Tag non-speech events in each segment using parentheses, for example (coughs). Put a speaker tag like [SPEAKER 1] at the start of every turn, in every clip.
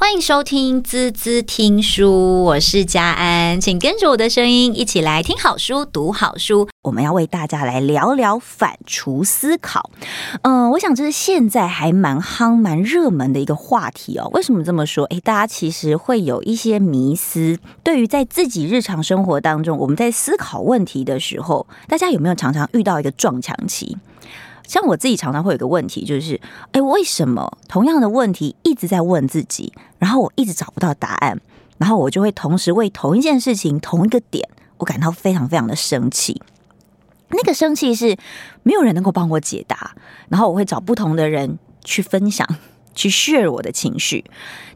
[SPEAKER 1] 欢迎收听滋滋听书，我是佳安，请跟着我的声音一起来听好书、读好书。我们要为大家来聊聊反刍思考。嗯、我想这是现在还蛮夯、蛮热门的一个话题哦。为什么这么说？诶，大家其实会有一些迷思，对于在自己日常生活当中，我们在思考问题的时候，大家有没有常常遇到一个撞墙期？像我自己常常会有个问题，就是，哎，为什么同样的问题一直在问自己，然后我一直找不到答案，然后我就会同时为同一件事情、同一个点，我感到非常非常的生气。那个生气是没有人能够帮我解答，然后我会找不同的人去分享、去 share 我的情绪。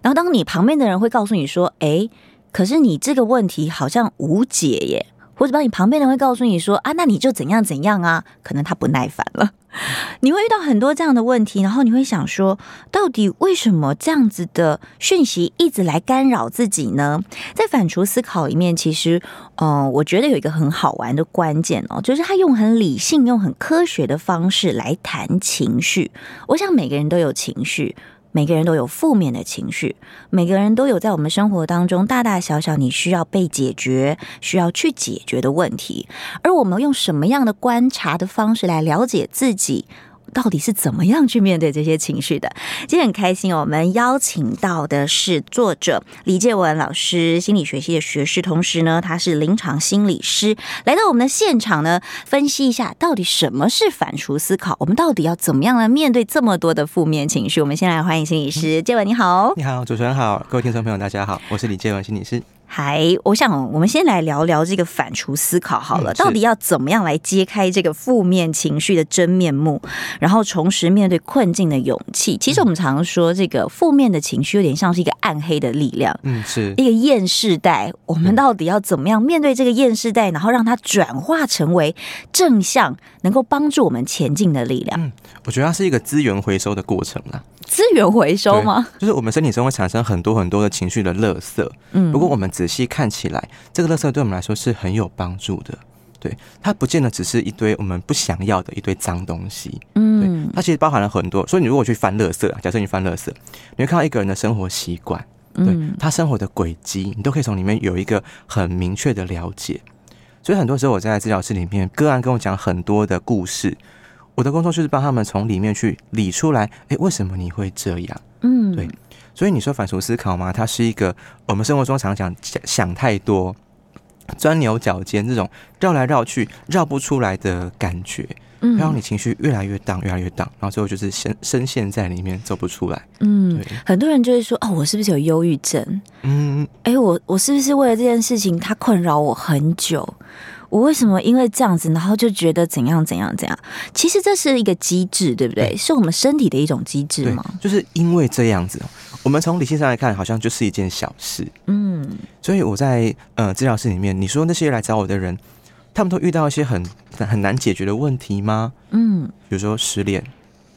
[SPEAKER 1] 然后当你旁边的人会告诉你说，哎，可是你这个问题好像无解耶。或者帮你旁边人会告诉你说啊，那你就怎样怎样啊？可能他不耐烦了，(laughs) 你会遇到很多这样的问题，然后你会想说，到底为什么这样子的讯息一直来干扰自己呢？在反刍思考里面，其实，嗯、我觉得有一个很好玩的关键哦，就是他用很理性、用很科学的方式来谈情绪。我想每个人都有情绪。每个人都有负面的情绪，每个人都有在我们生活当中大大小小你需要被解决、需要去解决的问题，而我们用什么样的观察的方式来了解自己？到底是怎么样去面对这些情绪的？今天很开心，我们邀请到的是作者李介文老师，心理学系的学士，同时呢，他是临床心理师，来到我们的现场呢，分析一下到底什么是反刍思考，我们到底要怎么样来面对这么多的负面情绪？我们先来欢迎心理师介文，你好，
[SPEAKER 2] 你好，主持人好，各位听众朋友大家好，我是李介文心理师。
[SPEAKER 1] 嗨，我想我们先来聊聊这个反刍思考好了，到底要怎么样来揭开这个负面情绪的真面目，然后重拾面对困境的勇气。其实我们常常说，这个负面的情绪有点像是一个暗黑的力量，嗯，是一个厌世带。我们到底要怎么样面对这个厌世带，然后让它转化成为正向，能够帮助我们前进的力量？
[SPEAKER 2] 嗯，我觉得它是一个资源回收的过程啦。
[SPEAKER 1] 资源回收吗？
[SPEAKER 2] 就是我们身体中会产生很多很多的情绪的垃圾。嗯，不过我们仔细看起来，这个垃圾对我们来说是很有帮助的。对，它不见得只是一堆我们不想要的一堆脏东西。嗯，对，它其实包含了很多。所以你如果去翻垃圾，假设你翻垃圾，你会看到一个人的生活习惯，对他生活的轨迹，你都可以从里面有一个很明确的了解。所以很多时候我在治疗室里面，个案跟我讲很多的故事。我的工作就是帮他们从里面去理出来，哎，为什么你会这样？嗯，对，所以你说反刍思考吗？它是一个我们生活中常常讲想太多、钻牛角尖这种绕来绕去绕不出来的感觉，嗯，让你情绪越来越荡，越来越荡，然后最后就是深深陷在里面走不出来。
[SPEAKER 1] 嗯，很多人就会说，哦，我是不是有忧郁症？嗯，哎，我我是不是为了这件事情，它困扰我很久？我为什么因为这样子，然后就觉得怎样怎样怎样？其实这是一个机制，对不对？是我们身体的一种机制吗？
[SPEAKER 2] 就是因为这样子，我们从理性上来看，好像就是一件小事。嗯，所以我在呃治疗室里面，你说那些来找我的人，他们都遇到一些很很难解决的问题吗？嗯，比如说失恋，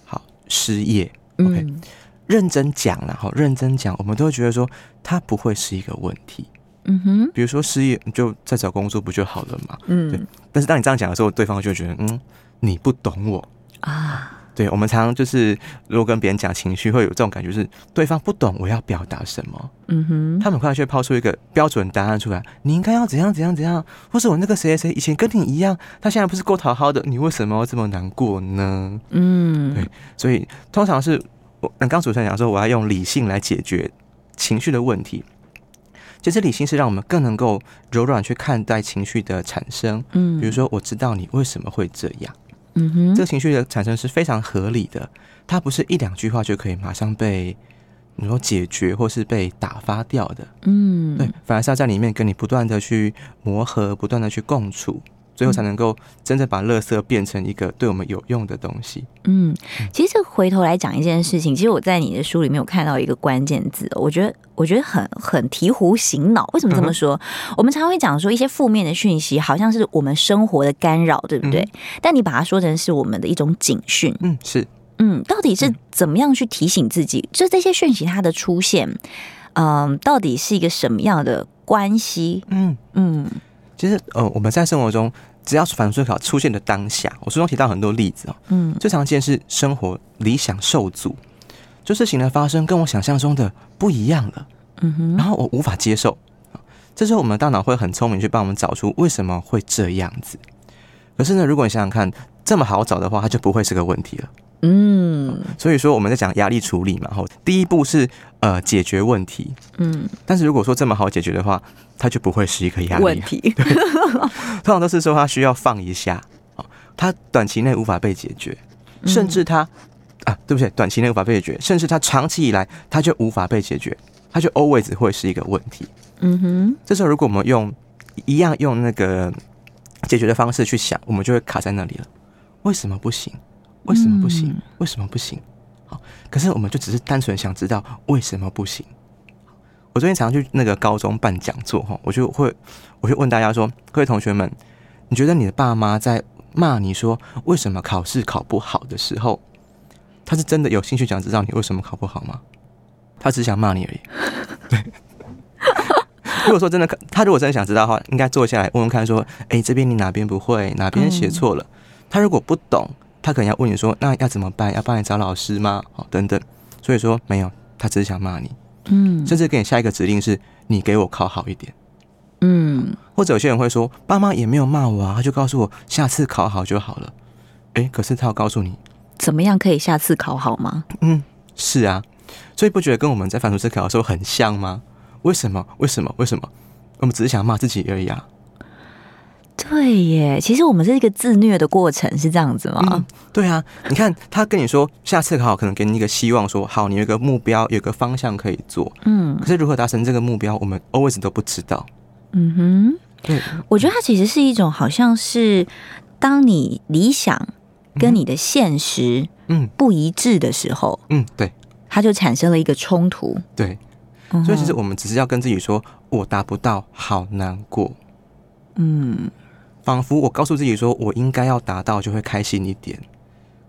[SPEAKER 2] 好，失业，OK，嗯，认真讲，然后认真讲，我们都会觉得说，它不会是一个问题。嗯哼，比如说失业，你就再找工作不就好了嘛？嗯，对。但是当你这样讲的时候，对方就觉得，嗯，你不懂我啊。对，我们常常就是，如果跟别人讲情绪，会有这种感觉，是对方不懂我要表达什么。嗯哼，他们很快就会抛出一个标准答案出来，你应该要怎样怎样怎样，或是我那个谁谁谁以前跟你一样，他现在不是够讨好的，你为什么要这么难过呢？嗯，对。所以通常是我刚刚主持人讲说，我要用理性来解决情绪的问题。其实理性是让我们更能够柔软去看待情绪的产生，嗯，比如说我知道你为什么会这样，嗯哼，这个情绪的产生是非常合理的，它不是一两句话就可以马上被你说解决或是被打发掉的，嗯，对，反而是要在里面跟你不断的去磨合，不断的去共处。最后才能够真正把垃圾变成一个对我们有用的东西。
[SPEAKER 1] 嗯，其实这回头来讲一件事情，其实我在你的书里面有看到一个关键字，我觉得我觉得很很醍醐醒脑。为什么这么说？嗯、我们常常会讲说一些负面的讯息，好像是我们生活的干扰，对不对？嗯、但你把它说成是我们的一种警讯。
[SPEAKER 2] 嗯，是。
[SPEAKER 1] 嗯，到底是怎么样去提醒自己？就这些讯息它的出现，嗯、呃，到底是一个什么样的关系？嗯嗯。
[SPEAKER 2] 其实，呃，我们在生活中，只要是反刍思考出现的当下，我书中提到很多例子哦。嗯，最常见是生活理想受阻，就事情的发生跟我想象中的不一样了，嗯哼，然后我无法接受。这时候我们的大脑会很聪明，去帮我们找出为什么会这样子。可是呢，如果你想想看，这么好找的话，它就不会是个问题了。嗯，所以说我们在讲压力处理嘛，后第一步是呃解决问题。嗯，但是如果说这么好解决的话，它就不会是一个压力问题。(laughs) 通常都是说它需要放一下，它短期内无法被解决，甚至它啊，对不起，短期内无法被解决，甚至它长期以来它就无法被解决，它就 always 会是一个问题。嗯哼，这时候如果我们用一样用那个解决的方式去想，我们就会卡在那里了。为什么不行？为什么不行？为什么不行？好，可是我们就只是单纯想知道为什么不行。我最近常常去那个高中办讲座哈，我就会我就问大家说：各位同学们，你觉得你的爸妈在骂你说为什么考试考不好的时候，他是真的有兴趣想知道你为什么考不好吗？他只想骂你而已。对。(laughs) 如果说真的，他如果真的想知道的话，应该坐下来问问看，说：“哎、欸，这边你哪边不会，哪边写错了？”嗯、他如果不懂，他可能要问你说：“那要怎么办？要帮你找老师吗？”哦，等等。所以说没有，他只是想骂你，嗯，甚至给你下一个指令是：“你给我考好一点。”嗯，或者有些人会说：“爸妈也没有骂我啊，他就告诉我下次考好就好了。”哎，可是他要告诉你
[SPEAKER 1] 怎么样可以下次考好吗？
[SPEAKER 2] 嗯，是啊，所以不觉得跟我们在反刍思考的时候很像吗？为什么？为什么？为什么？我们只是想骂自己而已啊！
[SPEAKER 1] 对耶，其实我们是一个自虐的过程，是这样子吗？
[SPEAKER 2] 嗯，对啊，你看他跟你说下次考，可能给你一个希望说，说好，你有一个目标，有个方向可以做。嗯，可是如何达成这个目标，我们 always 都不知道。嗯哼，对，
[SPEAKER 1] 我觉得它其实是一种，好像是当你理想跟你的现实嗯不一致的时候，
[SPEAKER 2] 嗯，嗯，对，
[SPEAKER 1] 它就产生了一个冲突。
[SPEAKER 2] 对。所以其实我们只是要跟自己说，我达不到，好难过。嗯，仿佛我告诉自己说我应该要达到，就会开心一点。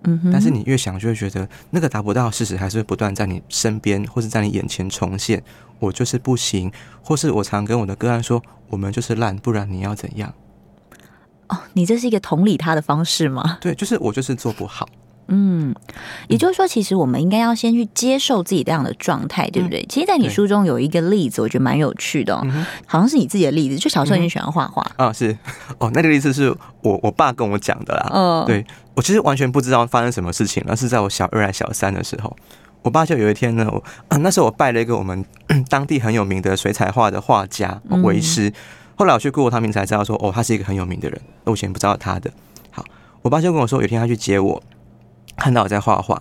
[SPEAKER 2] 嗯哼，但是你越想，就会觉得那个达不到事实还是会不断在你身边或是在你眼前重现。我就是不行，或是我常跟我的个案说，我们就是烂，不然你要怎样？
[SPEAKER 1] 哦，你这是一个同理他的方式吗？
[SPEAKER 2] 对，就是我就是做不好。
[SPEAKER 1] 嗯，也就是说，其实我们应该要先去接受自己这样的状态，对不对？嗯、其实，在你书中有一个例子，我觉得蛮有趣的，哦，嗯、好像是你自己的例子，就小时候你喜欢画画。
[SPEAKER 2] 啊？是。(laughs) 哦，那个例子是我我爸跟我讲的啦。嗯，对。我其实完全不知道发生什么事情，而是在我小二还小三的时候，我爸就有一天呢，我、啊、那时候我拜了一个我们 (coughs) 当地很有名的水彩画的画家为师，嗯、后来我去 Google 他名才知道说，哦，他是一个很有名的人，我以前不知道他的。好，我爸就跟我说，有一天他去接我。看到我在画画，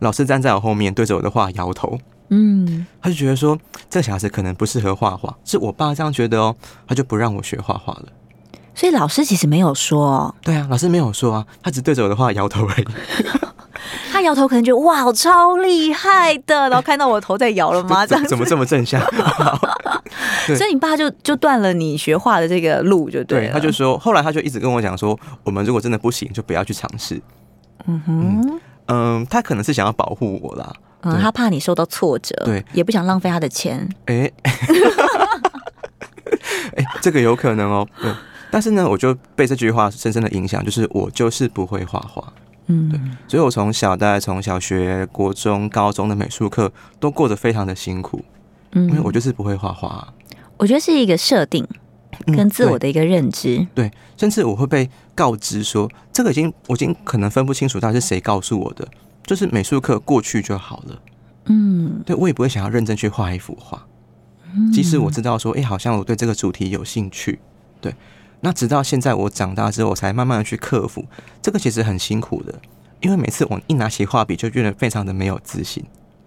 [SPEAKER 2] 老师站在我后面对着我的画摇头，嗯，他就觉得说这个小孩子可能不适合画画，是我爸这样觉得哦，他就不让我学画画了。
[SPEAKER 1] 所以老师其实没有说，
[SPEAKER 2] 对啊，老师没有说啊，他只对着我的画摇头而已。(laughs)
[SPEAKER 1] 他摇头可能觉得哇，超厉害的，(laughs) 然后看到我头在摇了吗？这样
[SPEAKER 2] 怎么这么正向？(laughs)
[SPEAKER 1] 所以你爸就就断了你学画的这个路，就对，
[SPEAKER 2] 对。他就说，后来他就一直跟我讲说，我们如果真的不行，就不要去尝试。嗯哼，嗯，他可能是想要保护我啦，
[SPEAKER 1] 嗯，他怕你受到挫折，对，也不想浪费他的钱，
[SPEAKER 2] 哎，(laughs) 哎，这个有可能哦，对，但是呢，我就被这句话深深的影响，就是我就是不会画画，嗯，对，所以我从小大概从小学、国中、高中的美术课都过得非常的辛苦，嗯，因为我就是不会画画，
[SPEAKER 1] 我觉得是一个设定。跟自我的一个认知，
[SPEAKER 2] 嗯对，对，甚至我会被告知说，这个已经我已经可能分不清楚到底是谁告诉我的，就是美术课过去就好了，嗯，对，我也不会想要认真去画一幅画，即使我知道说，哎，好像我对这个主题有兴趣，对，那直到现在我长大之后，我才慢慢的去克服，这个其实很辛苦的，因为每次我一拿起画笔就觉得非常的没有自信，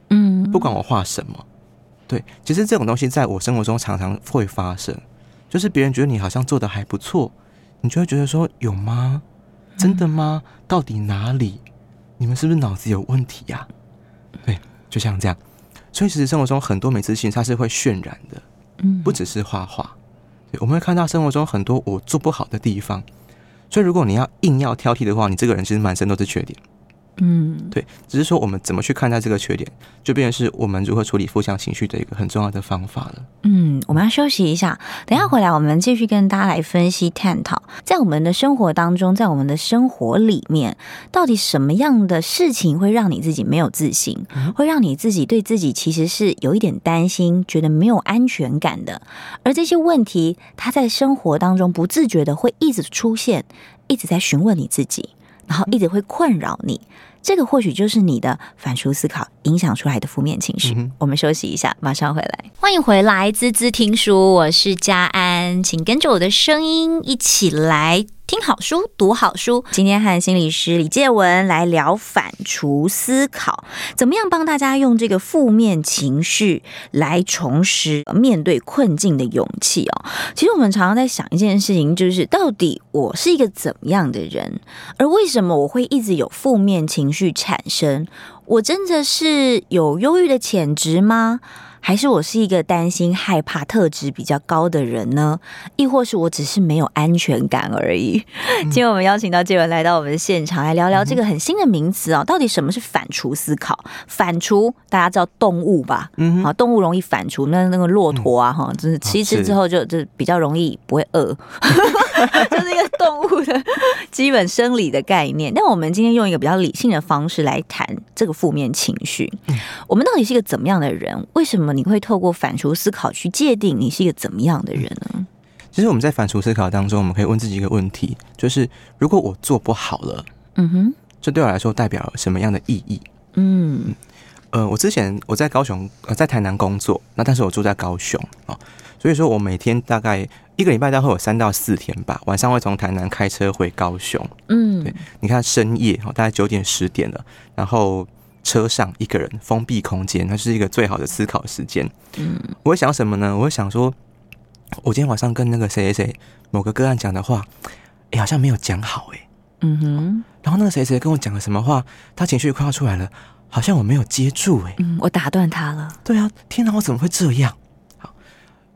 [SPEAKER 2] 嗯，不管我画什么，对，其实这种东西在我生活中常常会发生。就是别人觉得你好像做的还不错，你就会觉得说，有吗？真的吗？到底哪里？你们是不是脑子有问题呀？对，就像这样。所以其实生活中很多美自信它是会渲染的，嗯，不只是画画。对，我们会看到生活中很多我做不好的地方。所以如果你要硬要挑剔的话，你这个人其实满身都是缺点。嗯，对，只是说我们怎么去看待这个缺点，就变成是我们如何处理负向情绪的一个很重要的方法了。
[SPEAKER 1] 嗯，我们要休息一下，等一下回来我们继续跟大家来分析探讨，在我们的生活当中，在我们的生活里面，到底什么样的事情会让你自己没有自信，会让你自己对自己其实是有一点担心，觉得没有安全感的，而这些问题，它在生活当中不自觉的会一直出现，一直在询问你自己。然后一直会困扰你，这个或许就是你的反刍思考影响出来的负面情绪。嗯、我们休息一下，马上回来。欢迎回来，滋滋听书，我是佳安，请跟着我的声音一起来。听好书，读好书。今天和心理师李介文来聊反刍思考，怎么样帮大家用这个负面情绪来重拾面对困境的勇气哦。其实我们常常在想一件事情，就是到底我是一个怎么样的人，而为什么我会一直有负面情绪产生？我真的是有忧郁的潜质吗？还是我是一个担心、害怕特质比较高的人呢？亦或是我只是没有安全感而已？嗯、今天我们邀请到杰文来到我们的现场，来聊聊这个很新的名词啊、哦，到底什么是反刍思考？反刍大家知道动物吧？嗯，好，动物容易反刍，那那个骆驼啊，哈、嗯，就是吃一吃之后就就比较容易不会饿，(laughs) 就是一个动物的基本生理的概念。但我们今天用一个比较理性的方式来谈这个负面情绪。嗯、我们到底是一个怎么样的人？为什么？你会透过反刍思考去界定你是一个怎么样的人呢？
[SPEAKER 2] 其实我们在反刍思考当中，我们可以问自己一个问题，就是如果我做不好了，嗯哼，这对我来说代表什么样的意义？嗯，呃，我之前我在高雄，呃，在台南工作，那但是我住在高雄啊，所以说我每天大概一个礼拜大概会有三到四天吧，晚上会从台南开车回高雄。嗯，对，你看深夜哦，大概九点十点了，然后。车上一个人封闭空间，那是一个最好的思考时间。嗯，我会想什么呢？我会想说，我今天晚上跟那个谁谁谁某个个案讲的话，哎，好像没有讲好，哎，嗯哼。然后那个谁谁跟我讲了什么话，他情绪快要出来了，好像我没有接住，哎，
[SPEAKER 1] 嗯，我打断他了。
[SPEAKER 2] 对啊，天哪，我怎么会这样？好，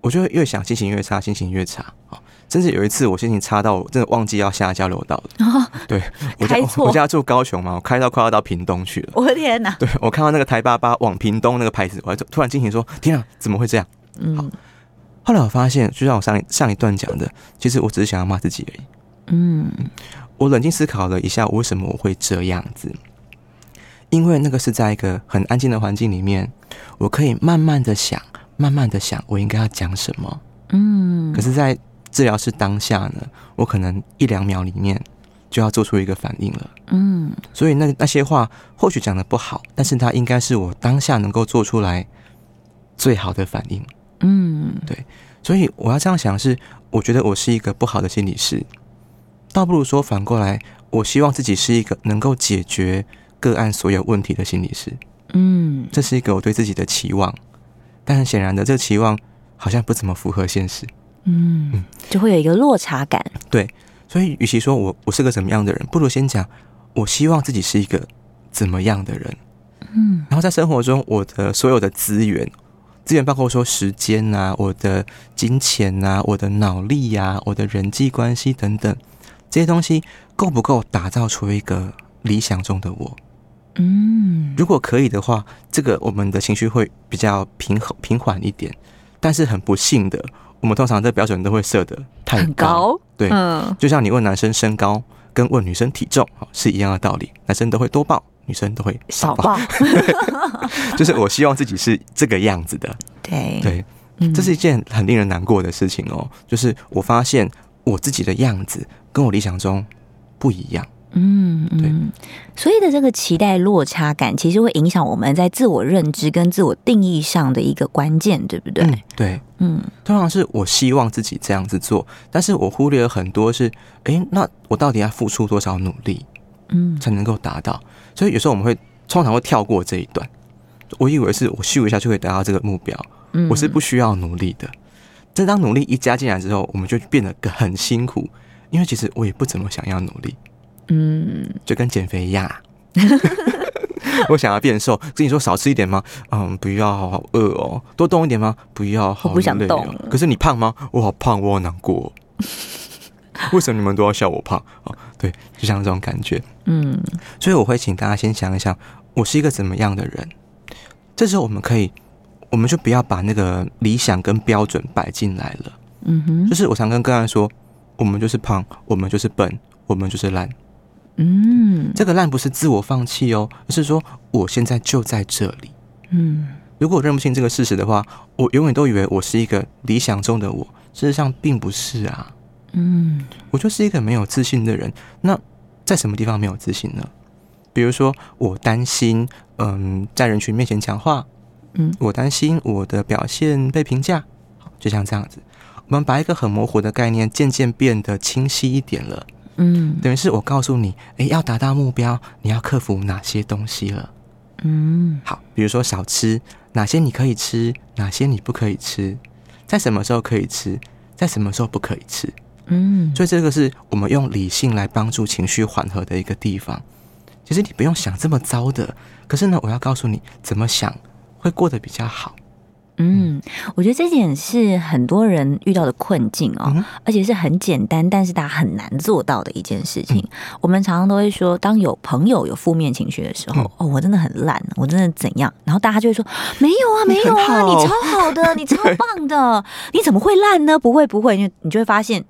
[SPEAKER 2] 我就越想心情越差，心情越差。好。甚至有一次，我心情差到真的忘记要下交流道了。哦、对，我家我家住高雄嘛，我开到快要到屏东去了。
[SPEAKER 1] 我的天哪！
[SPEAKER 2] 对，我看到那个台八八往屏东那个牌子，我还突然惊醒说：“天啊，怎么会这样？”嗯。好，后来我发现，就像我上一上一段讲的，其实我只是想要骂自己而已。嗯。我冷静思考了一下，为什么我会这样子？因为那个是在一个很安静的环境里面，我可以慢慢的想，慢慢的想，我应该要讲什么。嗯。可是，在治疗师当下呢，我可能一两秒里面就要做出一个反应了。嗯，所以那那些话或许讲的不好，但是它应该是我当下能够做出来最好的反应。嗯，对，所以我要这样想是，我觉得我是一个不好的心理师，倒不如说反过来，我希望自己是一个能够解决个案所有问题的心理师。嗯，这是一个我对自己的期望，但很显然的，这个期望好像不怎么符合现实。
[SPEAKER 1] 嗯，就会有一个落差感。
[SPEAKER 2] 对，所以与其说我我是个怎么样的人，不如先讲我希望自己是一个怎么样的人。嗯，然后在生活中，我的所有的资源，资源包括说时间啊，我的金钱啊，我的脑力呀，我的人际关系等等，这些东西够不够打造出一个理想中的我？嗯，如果可以的话，这个我们的情绪会比较平和平缓一点。但是很不幸的。我们通常这标准都会设的太高，高？对，嗯，就像你问男生身高跟问女生体重是一样的道理，男生都会多报，女生都会少报 (laughs) 就是我希望自己是这个样子的，对。对，这是一件很令人难过的事情哦，就是我发现我自己的样子跟我理想中不一样。嗯，对，
[SPEAKER 1] 所以的这个期待落差感，其实会影响我们在自我认知跟自我定义上的一个关键，对不对？
[SPEAKER 2] 嗯、对，嗯，通常是我希望自己这样子做，但是我忽略了很多是，诶，那我到底要付出多少努力，嗯，才能够达到？所以有时候我们会通常会跳过这一段，我以为是我咻一下就可以达到这个目标，嗯，我是不需要努力的。但当努力一加进来之后，我们就变得很辛苦，因为其实我也不怎么想要努力。嗯，就跟减肥一样。(laughs) (laughs) 我想要变瘦，跟你说少吃一点吗？嗯，不要，好饿哦。多动一点吗？不要，好累哦。
[SPEAKER 1] 我不想动。
[SPEAKER 2] 可是你胖吗？我好胖，我好难过。(laughs) 为什么你们都要笑我胖？哦，对，就像这种感觉。嗯，所以我会请大家先想一想，我是一个怎么样的人。这时候我们可以，我们就不要把那个理想跟标准摆进来了。嗯哼，就是我常跟个案说，我们就是胖，我们就是笨，我们就是烂。嗯，这个烂不是自我放弃哦，而是说我现在就在这里。嗯，如果我认不清这个事实的话，我永远都以为我是一个理想中的我，事实上并不是啊。嗯，我就是一个没有自信的人。那在什么地方没有自信呢？比如说，我担心，嗯，在人群面前讲话，嗯，我担心我的表现被评价。就像这样子，我们把一个很模糊的概念渐渐变得清晰一点了。嗯，等于是我告诉你，诶，要达到目标，你要克服哪些东西了？嗯，好，比如说少吃，哪些你可以吃，哪些你不可以吃，在什么时候可以吃，在什么时候不可以吃？嗯，所以这个是我们用理性来帮助情绪缓和的一个地方。其实你不用想这么糟的，可是呢，我要告诉你怎么想会过得比较好。
[SPEAKER 1] 嗯，我觉得这点是很多人遇到的困境哦，嗯、而且是很简单，但是大家很难做到的一件事情。嗯、我们常常都会说，当有朋友有负面情绪的时候，嗯、哦，我真的很烂，我真的怎样？然后大家就会说，没有啊，没有啊，你，你超好的，你超棒的，(laughs) 你怎么会烂呢？不会不会，因为你就会发现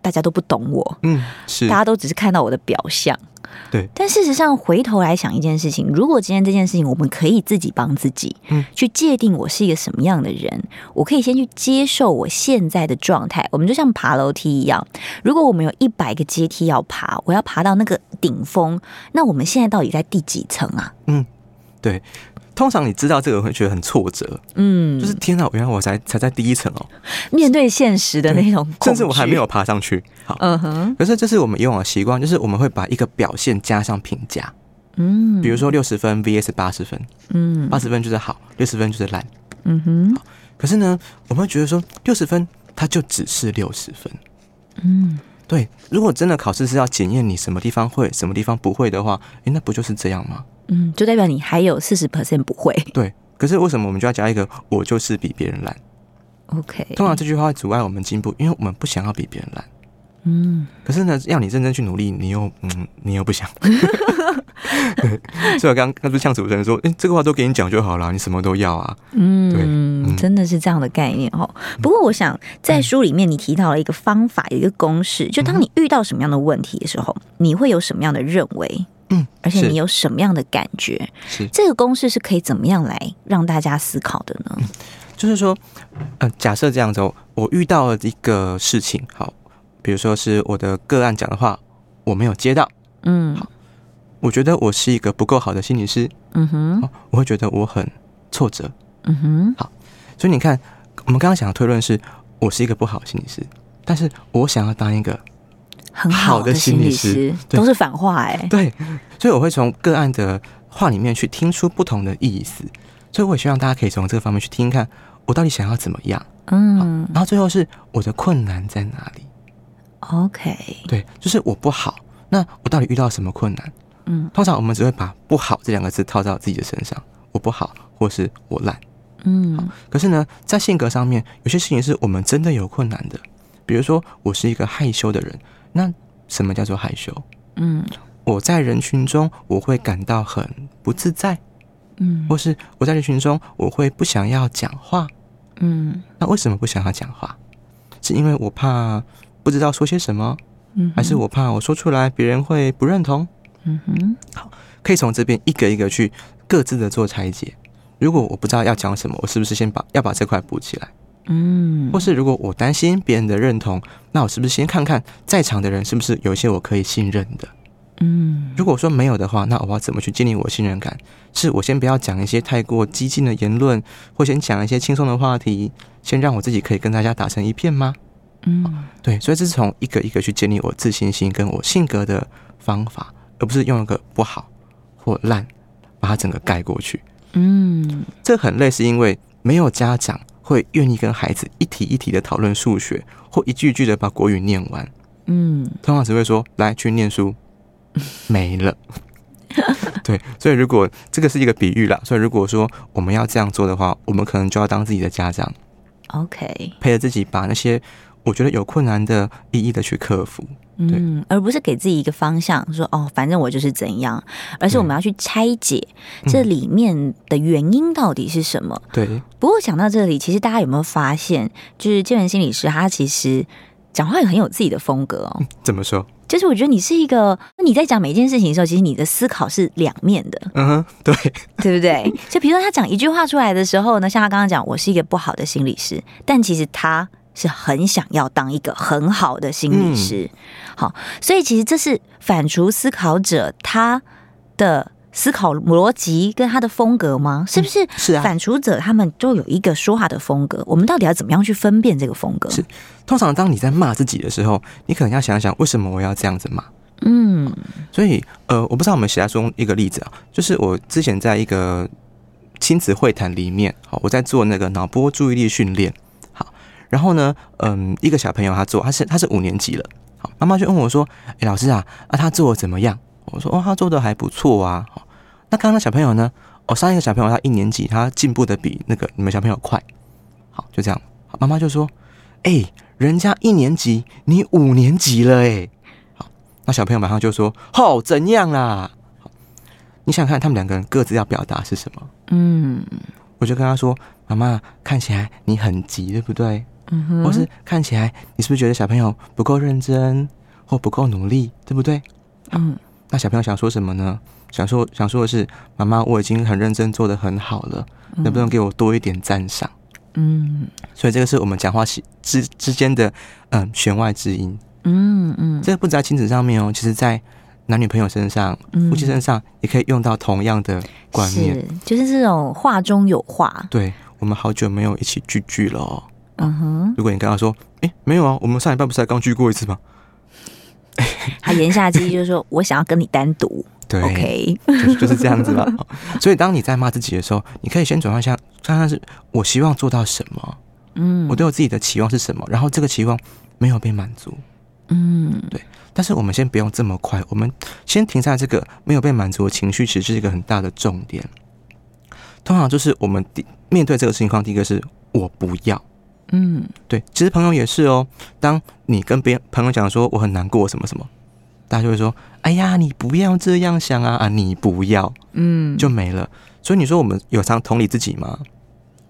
[SPEAKER 1] 大家都不懂我，嗯，是，大家都只是看到我的表象。
[SPEAKER 2] 对，
[SPEAKER 1] 但事实上，回头来想一件事情，如果今天这件事情我们可以自己帮自己，嗯，去界定我是一个什么样的人，我可以先去接受我现在的状态。我们就像爬楼梯一样，如果我们有一百个阶梯要爬，我要爬到那个顶峰，那我们现在到底在第几层啊？
[SPEAKER 2] 嗯，对。通常你知道这个会觉得很挫折，嗯，就是天哪，原来我才才在第一层哦。
[SPEAKER 1] 面对现实的那种，
[SPEAKER 2] 甚至我还没有爬上去。好，嗯哼。可是这是我们以往的习惯，就是我们会把一个表现加上评价，嗯，比如说六十分 VS 八十分，嗯，八十分就是好，六十分就是烂，嗯哼。好，可是呢，我们会觉得说六十分它就只是六十分，嗯，对。如果真的考试是要检验你什么地方会，什么地方不会的话，诶，那不就是这样吗？
[SPEAKER 1] 嗯，就代表你还有四十 percent 不会。
[SPEAKER 2] 对，可是为什么我们就要加一个“我就是比别人懒
[SPEAKER 1] ”？OK，
[SPEAKER 2] 通常这句话会阻碍我们进步，因为我们不想要比别人懒。嗯，可是呢，要你认真去努力，你又嗯，你又不想。(laughs) 对，所以我刚刚不是呛主持人说，哎、欸，这个话都给你讲就好了，你什么都要啊？嗯，对，嗯、
[SPEAKER 1] 真的是这样的概念哦。不过我想在书里面你提到了一个方法，有一个公式，就当你遇到什么样的问题的时候，你会有什么样的认为？嗯，而且你有什么样的感觉？是。这个公式是可以怎么样来让大家思考的呢？
[SPEAKER 2] 嗯、就是说，呃，假设这样子，我遇到了一个事情，好，比如说是我的个案讲的话，我没有接到，嗯，好，我觉得我是一个不够好的心理师，嗯哼，我会觉得我很挫折，嗯哼，好，所以你看，我们刚刚想的推论是，我是一个不好的心理师，但是我想要当一个。
[SPEAKER 1] 很好的心理师都是反话哎，
[SPEAKER 2] 对，所以我会从个案的话里面去听出不同的意思，所以我也希望大家可以从这个方面去听，看我到底想要怎么样，嗯，然后最后是我的困难在哪里
[SPEAKER 1] ？OK，
[SPEAKER 2] 对，就是我不好，那我到底遇到什么困难？嗯，通常我们只会把不好这两个字套到自己的身上，我不好，或是我烂，嗯，可是呢，在性格上面，有些事情是我们真的有困难的，比如说我是一个害羞的人。那什么叫做害羞？嗯，我在人群中我会感到很不自在，嗯，或是我在人群中我会不想要讲话，嗯，那为什么不想要讲话？是因为我怕不知道说些什么，嗯，还是我怕我说出来别人会不认同？嗯哼，好，可以从这边一个一个去各自的做拆解。如果我不知道要讲什么，我是不是先把要把这块补起来？嗯，或是如果我担心别人的认同，那我是不是先看看在场的人是不是有一些我可以信任的？嗯，如果说没有的话，那我要怎么去建立我信任感？是我先不要讲一些太过激进的言论，或先讲一些轻松的话题，先让我自己可以跟大家打成一片吗？嗯，对，所以这是从一个一个去建立我自信心跟我性格的方法，而不是用一个不好或烂把它整个盖过去。嗯，这很累，是因为没有家长。会愿意跟孩子一题一题的讨论数学，或一句句的把国语念完。嗯，通常只会说来去念书，(laughs) 没了。(laughs) 对，所以如果这个是一个比喻啦，所以如果说我们要这样做的话，我们可能就要当自己的家长。
[SPEAKER 1] OK，
[SPEAKER 2] 陪着自己把那些我觉得有困难的，一一的去克服。
[SPEAKER 1] 嗯，而不是给自己一个方向，说哦，反正我就是怎样，而是我们要去拆解这里面的原因到底是什么。
[SPEAKER 2] 对。
[SPEAKER 1] 不过讲到这里，其实大家有没有发现，就是建文心理师他其实讲话也很有自己的风格哦。(laughs)
[SPEAKER 2] 怎么说？
[SPEAKER 1] 就是我觉得你是一个，你在讲每一件事情的时候，其实你的思考是两面的。
[SPEAKER 2] 嗯哼，对，
[SPEAKER 1] 对不对？就比如说他讲一句话出来的时候呢，像他刚刚讲，我是一个不好的心理师，但其实他。是很想要当一个很好的心理师，嗯、好，所以其实这是反刍思考者他的思考逻辑跟他的风格吗？是不是？是啊，反刍者他们都有一个说话的风格，我们到底要怎么样去分辨这个风格？
[SPEAKER 2] 是，通常当你在骂自己的时候，你可能要想一想，为什么我要这样子骂？
[SPEAKER 1] 嗯，
[SPEAKER 2] 所以呃，我不知道我们写在中一个例子啊，就是我之前在一个亲子会谈里面，好，我在做那个脑波注意力训练。然后呢，嗯，一个小朋友他做，他是他是五年级了。好，妈妈就问我说：“哎，老师啊，啊，他做的怎么样？”我说：“哦，他做的还不错啊。”好，那刚刚的小朋友呢？哦，上一个小朋友他一年级，他进步的比那个你们小朋友快。好，就这样。好，妈妈就说：“哎，人家一年级，你五年级了，哎。”好，那小朋友马上就说：“哦，怎样啦？”好，你想看他们两个人各自要表达是什么？
[SPEAKER 1] 嗯，
[SPEAKER 2] 我就跟他说：“妈妈，看起来你很急，对不
[SPEAKER 1] 对？”
[SPEAKER 2] 或是看起来，你是不是觉得小朋友不够认真或不够努力，对不对？
[SPEAKER 1] 嗯，
[SPEAKER 2] 那小朋友想说什么呢？想说想说的是，妈妈，我已经很认真，做的很好了，能不能给我多一点赞赏？
[SPEAKER 1] 嗯，
[SPEAKER 2] 所以这个是我们讲话之之间的嗯弦外之音。
[SPEAKER 1] 嗯嗯，
[SPEAKER 2] 这个不止在亲子上面哦，其实在男女朋友身上、夫妻身上也可以用到同样的观念，
[SPEAKER 1] 是就是这种话中有话。
[SPEAKER 2] 对，我们好久没有一起聚聚了哦。
[SPEAKER 1] 嗯哼，
[SPEAKER 2] 如果你跟他说，哎、欸，没有啊，我们上礼拜不是才刚聚过一次吗？(laughs)
[SPEAKER 1] 他言下之意就是说我想要跟你单独，
[SPEAKER 2] 对
[SPEAKER 1] ，OK，(laughs)
[SPEAKER 2] 就是就是这样子嘛。(laughs) 所以当你在骂自己的时候，你可以先转换一下，看看是我希望做到什么，
[SPEAKER 1] 嗯，
[SPEAKER 2] 我对我自己的期望是什么，然后这个期望没有被满足，
[SPEAKER 1] 嗯，
[SPEAKER 2] 对。但是我们先不用这么快，我们先停在这个没有被满足的情绪，其实是一个很大的重点。通常就是我们第面对这个情况，第一个是我不要。
[SPEAKER 1] 嗯，
[SPEAKER 2] 对，其实朋友也是哦。当你跟别人朋友讲说我很难过什么什么，大家就会说：“哎呀，你不要这样想啊啊，你不要，
[SPEAKER 1] 嗯，
[SPEAKER 2] 就没了。”所以你说我们有常同理自己吗？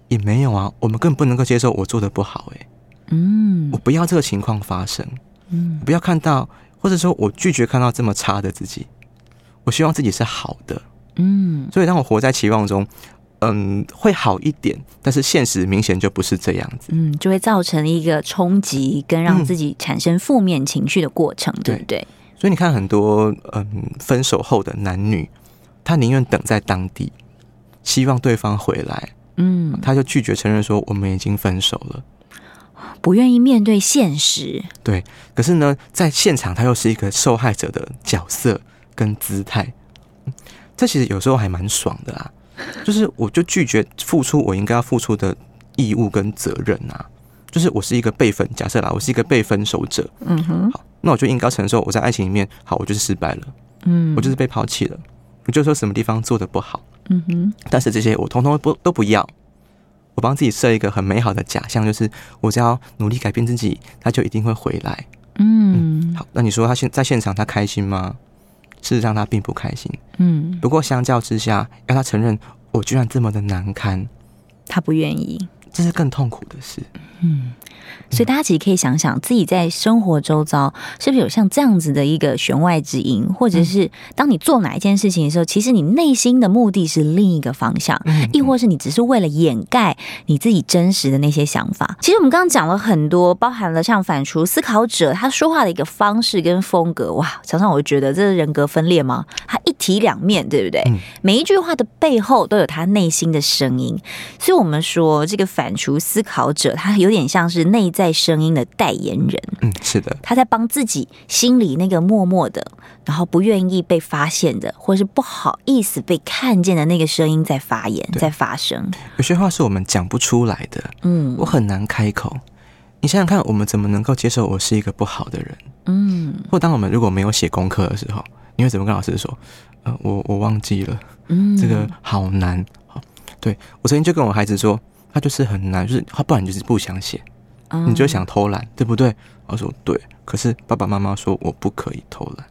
[SPEAKER 2] 也没有啊，我们根本不能够接受我做的不好，哎，
[SPEAKER 1] 嗯，
[SPEAKER 2] 我不要这个情况发生，
[SPEAKER 1] 嗯，
[SPEAKER 2] 不要看到，或者说我拒绝看到这么差的自己，我希望自己是好的，
[SPEAKER 1] 嗯，
[SPEAKER 2] 所以当我活在期望中。嗯，会好一点，但是现实明显就不是这样子。
[SPEAKER 1] 嗯，就会造成一个冲击跟让自己产生负面情绪的过程，嗯、对不对？
[SPEAKER 2] 所以你看，很多嗯分手后的男女，他宁愿等在当地，希望对方回来，
[SPEAKER 1] 嗯，
[SPEAKER 2] 他就拒绝承认说我们已经分手了，
[SPEAKER 1] 不愿意面对现实。
[SPEAKER 2] 对，可是呢，在现场他又是一个受害者的角色跟姿态，这其实有时候还蛮爽的啦。(laughs) 就是，我就拒绝付出我应该要付出的义务跟责任啊。就是我是一个被分，假设啦，我是一个被分手者。
[SPEAKER 1] 嗯哼，
[SPEAKER 2] 好，那我就应该承受我在爱情里面，好，我就是失败了。
[SPEAKER 1] 嗯，
[SPEAKER 2] 我就是被抛弃了。我就说什么地方做的不好。
[SPEAKER 1] 嗯哼，
[SPEAKER 2] 但是这些我通通不都不要。我帮自己设一个很美好的假象，就是我只要努力改变自己，他就一定会回来。
[SPEAKER 1] 嗯，
[SPEAKER 2] 嗯，好，那你说他现在现场他开心吗？事实上，他并不开心。
[SPEAKER 1] 嗯，
[SPEAKER 2] 不过相较之下，要他承认我居然这么的难堪，
[SPEAKER 1] 他不愿意，
[SPEAKER 2] 这是更痛苦的事。
[SPEAKER 1] 嗯。所以大家其实可以想想，自己在生活周遭是不是有像这样子的一个弦外之音，或者是当你做哪一件事情的时候，其实你内心的目的是另一个方向，亦或是你只是为了掩盖你自己真实的那些想法。其实我们刚刚讲了很多，包含了像反刍思考者他说话的一个方式跟风格，哇，常常我就觉得这是人格分裂吗？他一体两面对不对？每一句话的背后都有他内心的声音，所以我们说这个反刍思考者，他有点像是内在声音的代言人，
[SPEAKER 2] 嗯，是的，
[SPEAKER 1] 他在帮自己心里那个默默的，然后不愿意被发现的，或是不好意思被看见的那个声音在发言，在发声。
[SPEAKER 2] 有些话是我们讲不出来的，
[SPEAKER 1] 嗯，
[SPEAKER 2] 我很难开口。你想想看，我们怎么能够接受我是一个不好的人？
[SPEAKER 1] 嗯，
[SPEAKER 2] 或当我们如果没有写功课的时候，你会怎么跟老师说？呃，我我忘记了，
[SPEAKER 1] 嗯，
[SPEAKER 2] 这个好难。好，对，我曾经就跟我孩子说。他就是很难，就是他不然就是不想写，你就想偷懒，对不对？我说对，可是爸爸妈妈说我不可以偷懒。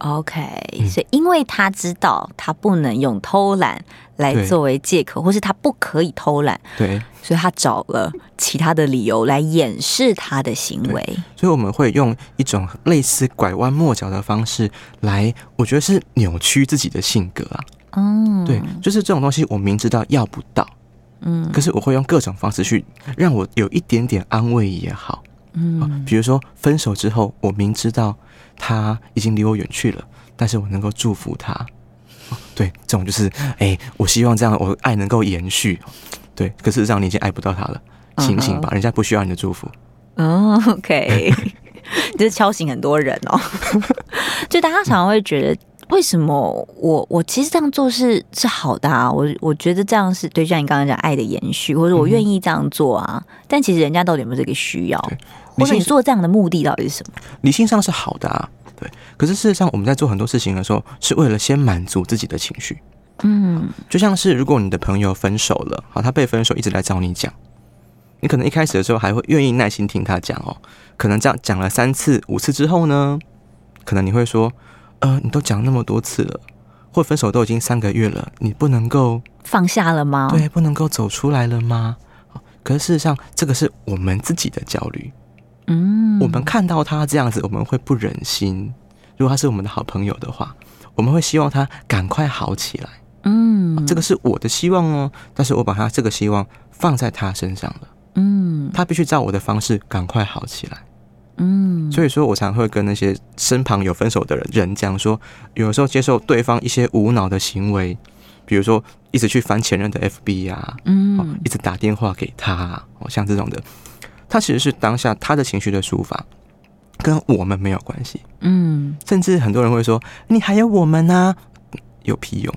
[SPEAKER 1] OK，所以因为他知道他不能用偷懒来作为借口，或是他不可以偷懒，
[SPEAKER 2] 对，
[SPEAKER 1] 所以他找了其他的理由来掩饰他的行为。
[SPEAKER 2] 所以我们会用一种类似拐弯抹角的方式来，我觉得是扭曲自己的性格啊。嗯，对，就是这种东西，我明知道要不到，嗯，可是我会用各种方式去让我有一点点安慰也好，嗯，比如说分手之后，我明知道。他已经离我远去了，但是我能够祝福他。对，这种就是，哎、欸，我希望这样，我爱能够延续。对，可事实上你已经爱不到他了，醒醒吧，人家不需要你的祝福。
[SPEAKER 1] 哦，OK，(laughs) 就是敲醒很多人哦。(laughs) 就大家常常会觉得，为什么我我其实这样做是是好的啊？我我觉得这样是对，像你刚刚讲爱的延续，或者我愿意这样做啊。嗯、但其实人家到底有没有这个需要？或者你做这样的目的到底是什么？
[SPEAKER 2] 理性上是好的啊，对。可是事实上，我们在做很多事情的时候，是为了先满足自己的情绪。嗯，就像是如果你的朋友分手了，好，他被分手一直来找你讲，你可能一开始的时候还会愿意耐心听他讲哦。可能这样讲了三次、五次之后呢，可能你会说，呃，你都讲那么多次了，或分手都已经三个月了，你不能够
[SPEAKER 1] 放下了吗？
[SPEAKER 2] 对，不能够走出来了吗？可是事实上，这个是我们自己的焦虑。嗯，我们看到他这样子，我们会不忍心。如果他是我们的好朋友的话，我们会希望他赶快好起来。嗯，这个是我的希望哦。但是我把他这个希望放在他身上了。嗯，他必须照我的方式赶快好起来。嗯，所以说我常会跟那些身旁有分手的人人讲说，有时候接受对方一些无脑的行为，比如说一直去翻前任的 FB 啊，嗯，一直打电话给他，哦，像这种的。他其实是当下他的情绪的抒发，跟我们没有关系。嗯，甚至很多人会说：“你还有我们呢？有屁用？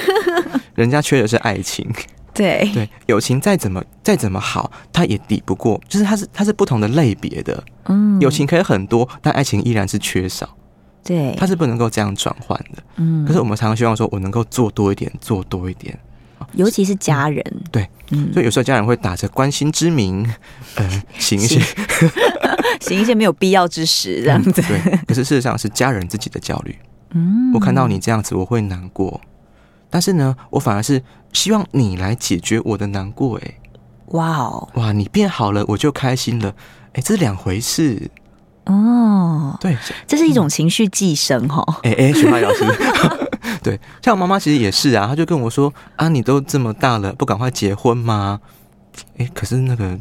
[SPEAKER 2] (laughs) 人家缺的是爱情。
[SPEAKER 1] 对
[SPEAKER 2] 对，友情再怎么再怎么好，它也抵不过。就是它是它是不同的类别的。嗯，友情可以很多，但爱情依然是缺少。
[SPEAKER 1] 对，
[SPEAKER 2] 它是不能够这样转换的。嗯，可是我们常常希望说，我能够做多一点，做多一点。”
[SPEAKER 1] 尤其是家人，
[SPEAKER 2] 嗯、对，嗯，所以有时候家人会打着关心之名，呃，行一些，(laughs)
[SPEAKER 1] 行一些没有必要之事，这样子。
[SPEAKER 2] 嗯、对，可是事实上是家人自己的焦虑。嗯，我看到你这样子，我会难过。但是呢，我反而是希望你来解决我的难过。哎，哇哦，哇，你变好了，我就开心了。哎，这是两回事。哦，对，
[SPEAKER 1] 这是一种情绪寄生哈。
[SPEAKER 2] 哎哎，徐华老师。(laughs) (laughs) 对，像我妈妈其实也是啊，她就跟我说啊，你都这么大了，不赶快结婚吗？哎，可是那个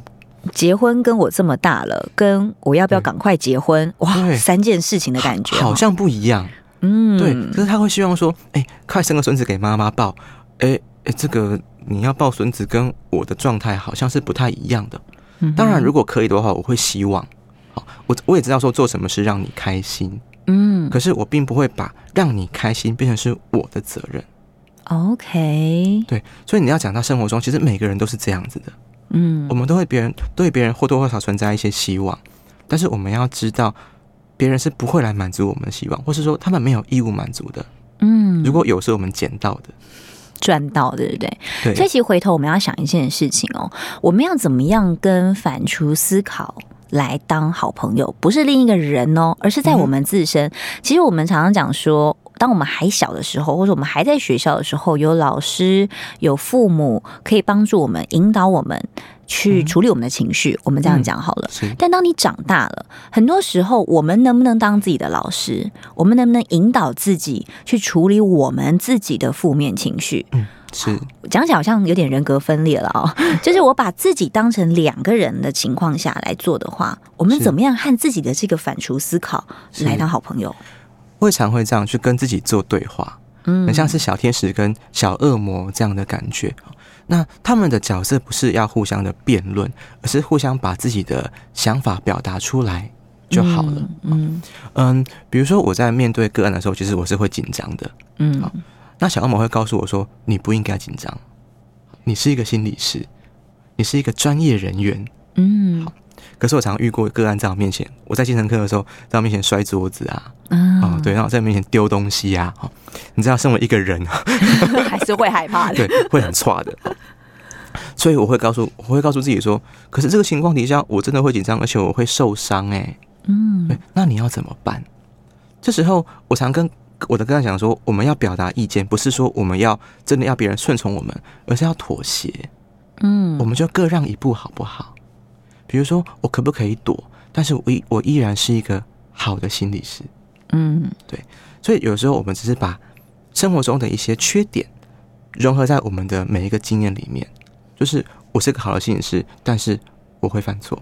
[SPEAKER 1] 结婚跟我这么大了，跟我要不要赶快结婚，哇，三件事情的感觉
[SPEAKER 2] 好，像不一样。嗯，对，可是她会希望说，哎，快生个孙子给妈妈抱。哎哎，这个你要抱孙子，跟我的状态好像是不太一样的。当然，如果可以的话，我会希望，好，我我也知道说做什么事让你开心。嗯，可是我并不会把让你开心变成是我的责任。
[SPEAKER 1] OK，
[SPEAKER 2] 对，所以你要讲到生活中，其实每个人都是这样子的。嗯，我们都会别人对别人或多或少存在一些希望，但是我们要知道，别人是不会来满足我们的希望，或是说他们没有义务满足的。嗯，如果有是我们捡到的、
[SPEAKER 1] 赚到，对不对？
[SPEAKER 2] 对。
[SPEAKER 1] 所以其实回头我们要想一件事情哦，我们要怎么样跟反刍思考来当好朋友，不是另一个人哦，而是在我们自身。嗯、其实我们常常讲说，当我们还小的时候，或者我们还在学校的时候，有老师、有父母可以帮助我们、引导我们去处理我们的情绪。嗯、我们这样讲好了。
[SPEAKER 2] 嗯、
[SPEAKER 1] 但当你长大了，很多时候，我们能不能当自己的老师？我们能不能引导自己去处理我们自己的负面情绪？
[SPEAKER 2] 嗯是
[SPEAKER 1] 讲起来好像有点人格分裂了哦，(laughs) 就是我把自己当成两个人的情况下来做的话，我们怎么样和自己的这个反刍思考来当好朋友？
[SPEAKER 2] 会常会这样去跟自己做对话，嗯，很像是小天使跟小恶魔这样的感觉。那他们的角色不是要互相的辩论，而是互相把自己的想法表达出来就好了。嗯嗯，比如说我在面对个案的时候，其实我是会紧张的，嗯。那小恶魔会告诉我说：“你不应该紧张，你是一个心理师，你是一个专业人员。”嗯，好。可是我常常遇过个案在我面前，我在精神科的时候，在我面前摔桌子啊，嗯、哦，对，然后在我面前丢东西啊，你知道，身为一个人，(laughs)
[SPEAKER 1] 还是会害怕的，
[SPEAKER 2] 对，会很 (laughs) 差的。所以我会告诉我会告诉自己说，可是这个情况底下，我真的会紧张，而且我会受伤哎。嗯，对，那你要怎么办？这时候我常跟我的跟他讲说，我们要表达意见，不是说我们要真的要别人顺从我们，而是要妥协。嗯，我们就各让一步，好不好？比如说，我可不可以躲？但是我依我依然是一个好的心理师。嗯，对。所以有时候我们只是把生活中的一些缺点融合在我们的每一个经验里面，就是我是个好的心理师，但是我会犯错。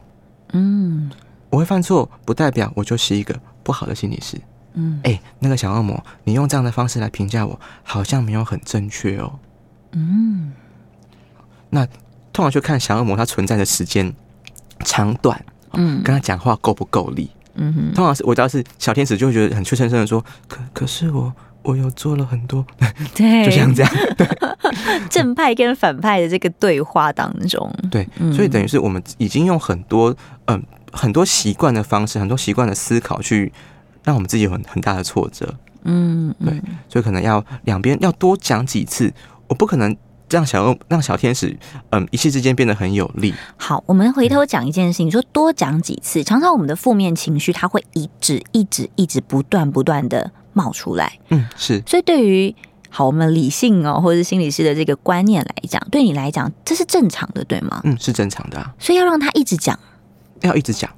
[SPEAKER 2] 嗯，我会犯错，不代表我就是一个不好的心理师。嗯，哎，那个小恶魔，你用这样的方式来评价我，好像没有很正确哦。嗯，那通常去看小恶魔它存在的时间长短，嗯，跟他讲话够不够力。嗯哼，通常是我只要是小天使，就会觉得很怯生生的说，可可是我我有做了很多，(laughs) 对，就像这样，对，(laughs)
[SPEAKER 1] 正派跟反派的这个对话当中，(laughs)
[SPEAKER 2] 对，所以等于是我们已经用很多嗯、呃、很多习惯的方式，很多习惯的思考去让我们自己有很很大的挫折，嗯，对，所以可能要两边要多讲几次，我不可能。让小让小天使，嗯，一气之间变得很有力。
[SPEAKER 1] 好，我们回头讲一件事情，嗯、说多讲几次，常常我们的负面情绪，它会一直、一直、一直不断、不断的冒出来。
[SPEAKER 2] 嗯，是。
[SPEAKER 1] 所以对于好我们理性哦，或者是心理师的这个观念来讲，对你来讲，这是正常的，对吗？
[SPEAKER 2] 嗯，是正常的啊。
[SPEAKER 1] 所以要让他一直讲，
[SPEAKER 2] 要一直讲，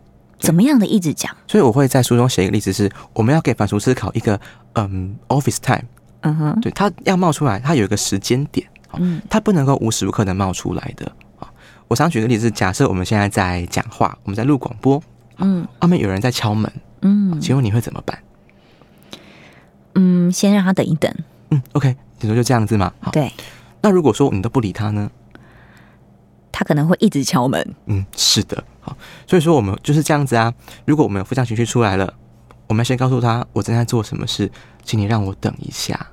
[SPEAKER 1] 怎么样的一直讲？
[SPEAKER 2] 所以我会在书中写一个例子是，是我们要给反刍思考一个嗯 office time，嗯哼，对，它要冒出来，它有一个时间点。嗯，它不能够无时无刻的冒出来的啊！我想举个例子，假设我们现在在讲话，我们在录广播，嗯，外面有人在敲门，嗯，请问你会怎么办？
[SPEAKER 1] 嗯，先让他等一等。
[SPEAKER 2] 嗯，OK，你说就这样子吗？好，
[SPEAKER 1] 对。
[SPEAKER 2] 那如果说你都不理他呢？
[SPEAKER 1] 他可能会一直敲门。
[SPEAKER 2] 嗯，是的，好，所以说我们就是这样子啊。如果我们有负向情绪出来了，我们要先告诉他，我正在做什么事，请你让我等一下。